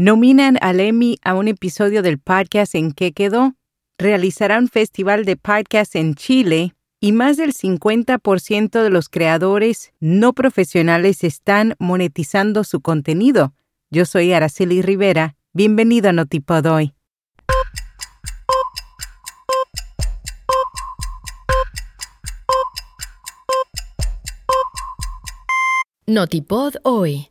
Nominan al Emmy a un episodio del podcast en que quedó. Realizará un festival de podcast en Chile y más del 50% de los creadores no profesionales están monetizando su contenido. Yo soy Araceli Rivera. Bienvenido a Notipod hoy. Notipod hoy,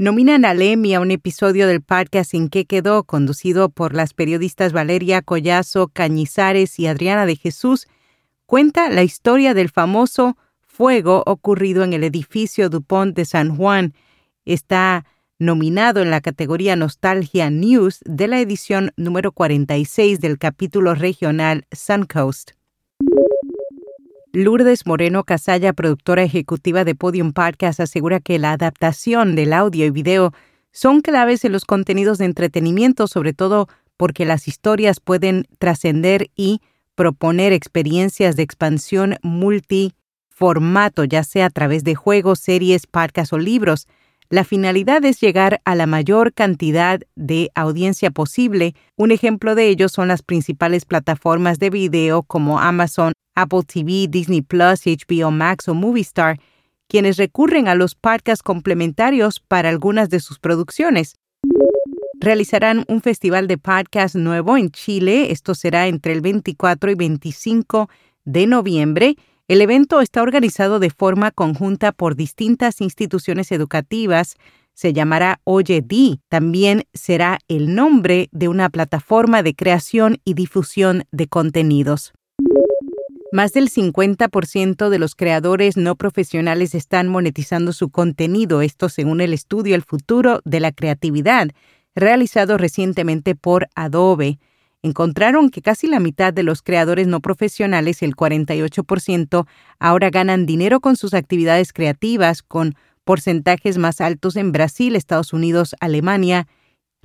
Nominan a Lemmy a un episodio del podcast En qué quedó, conducido por las periodistas Valeria Collazo Cañizares y Adriana de Jesús, cuenta la historia del famoso fuego ocurrido en el edificio Dupont de San Juan. Está nominado en la categoría Nostalgia News de la edición número 46 del capítulo regional Suncoast. Lourdes Moreno Casalla, productora ejecutiva de Podium Podcast, asegura que la adaptación del audio y video son claves en los contenidos de entretenimiento, sobre todo porque las historias pueden trascender y proponer experiencias de expansión multiformato, ya sea a través de juegos, series, podcasts o libros. La finalidad es llegar a la mayor cantidad de audiencia posible. Un ejemplo de ello son las principales plataformas de video como Amazon, Apple TV, Disney Plus, HBO Max o Movistar, quienes recurren a los podcasts complementarios para algunas de sus producciones. Realizarán un festival de podcast nuevo en Chile. Esto será entre el 24 y 25 de noviembre el evento está organizado de forma conjunta por distintas instituciones educativas. Se llamará Oye Di. También será el nombre de una plataforma de creación y difusión de contenidos. Más del 50% de los creadores no profesionales están monetizando su contenido, esto según el estudio El futuro de la creatividad, realizado recientemente por Adobe encontraron que casi la mitad de los creadores no profesionales, el 48%, ahora ganan dinero con sus actividades creativas, con porcentajes más altos en Brasil, Estados Unidos, Alemania,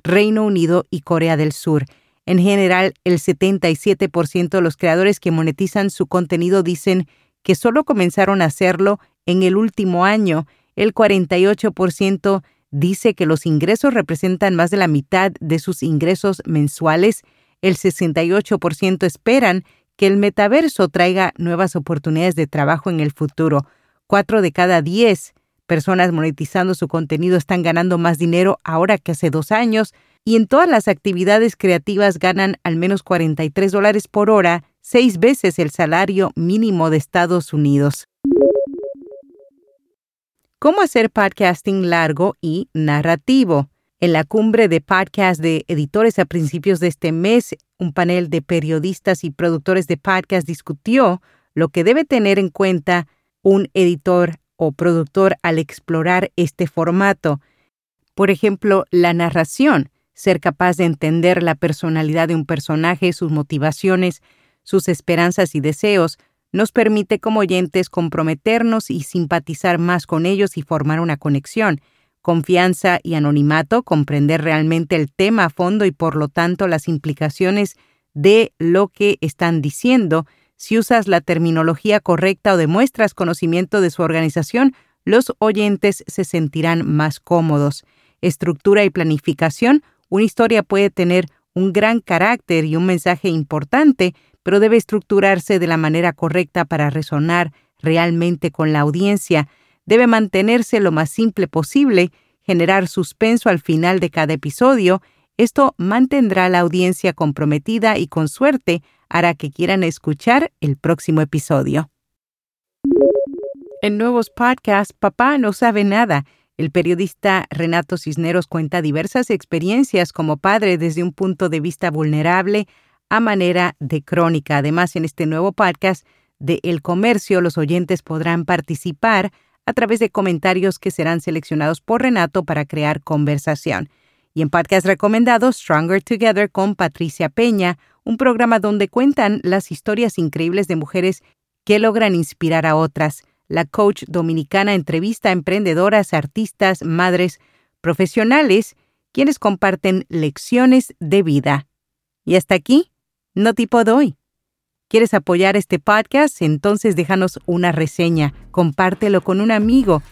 Reino Unido y Corea del Sur. En general, el 77% de los creadores que monetizan su contenido dicen que solo comenzaron a hacerlo en el último año. El 48% dice que los ingresos representan más de la mitad de sus ingresos mensuales el 68% esperan que el metaverso traiga nuevas oportunidades de trabajo en el futuro. Cuatro de cada diez personas monetizando su contenido están ganando más dinero ahora que hace dos años y en todas las actividades creativas ganan al menos 43 dólares por hora, seis veces el salario mínimo de Estados Unidos. ¿Cómo hacer podcasting largo y narrativo? En la cumbre de podcast de editores a principios de este mes, un panel de periodistas y productores de podcast discutió lo que debe tener en cuenta un editor o productor al explorar este formato. Por ejemplo, la narración, ser capaz de entender la personalidad de un personaje, sus motivaciones, sus esperanzas y deseos, nos permite como oyentes comprometernos y simpatizar más con ellos y formar una conexión confianza y anonimato, comprender realmente el tema a fondo y por lo tanto las implicaciones de lo que están diciendo. Si usas la terminología correcta o demuestras conocimiento de su organización, los oyentes se sentirán más cómodos. Estructura y planificación. Una historia puede tener un gran carácter y un mensaje importante, pero debe estructurarse de la manera correcta para resonar realmente con la audiencia debe mantenerse lo más simple posible, generar suspenso al final de cada episodio. Esto mantendrá a la audiencia comprometida y con suerte hará que quieran escuchar el próximo episodio. En nuevos podcasts, Papá no sabe nada. El periodista Renato Cisneros cuenta diversas experiencias como padre desde un punto de vista vulnerable a manera de crónica. Además, en este nuevo podcast de El Comercio, los oyentes podrán participar a través de comentarios que serán seleccionados por Renato para crear conversación. Y en podcast recomendado, Stronger Together con Patricia Peña, un programa donde cuentan las historias increíbles de mujeres que logran inspirar a otras. La coach dominicana entrevista a emprendedoras, artistas, madres, profesionales, quienes comparten lecciones de vida. Y hasta aquí, no tipo doy. ¿Quieres apoyar este podcast? Entonces déjanos una reseña, compártelo con un amigo.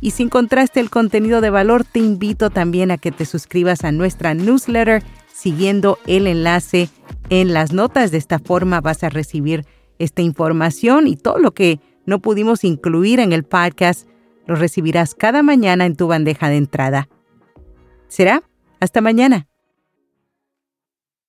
Y si encontraste el contenido de valor, te invito también a que te suscribas a nuestra newsletter siguiendo el enlace en las notas. De esta forma vas a recibir esta información y todo lo que no pudimos incluir en el podcast lo recibirás cada mañana en tu bandeja de entrada. ¿Será? Hasta mañana.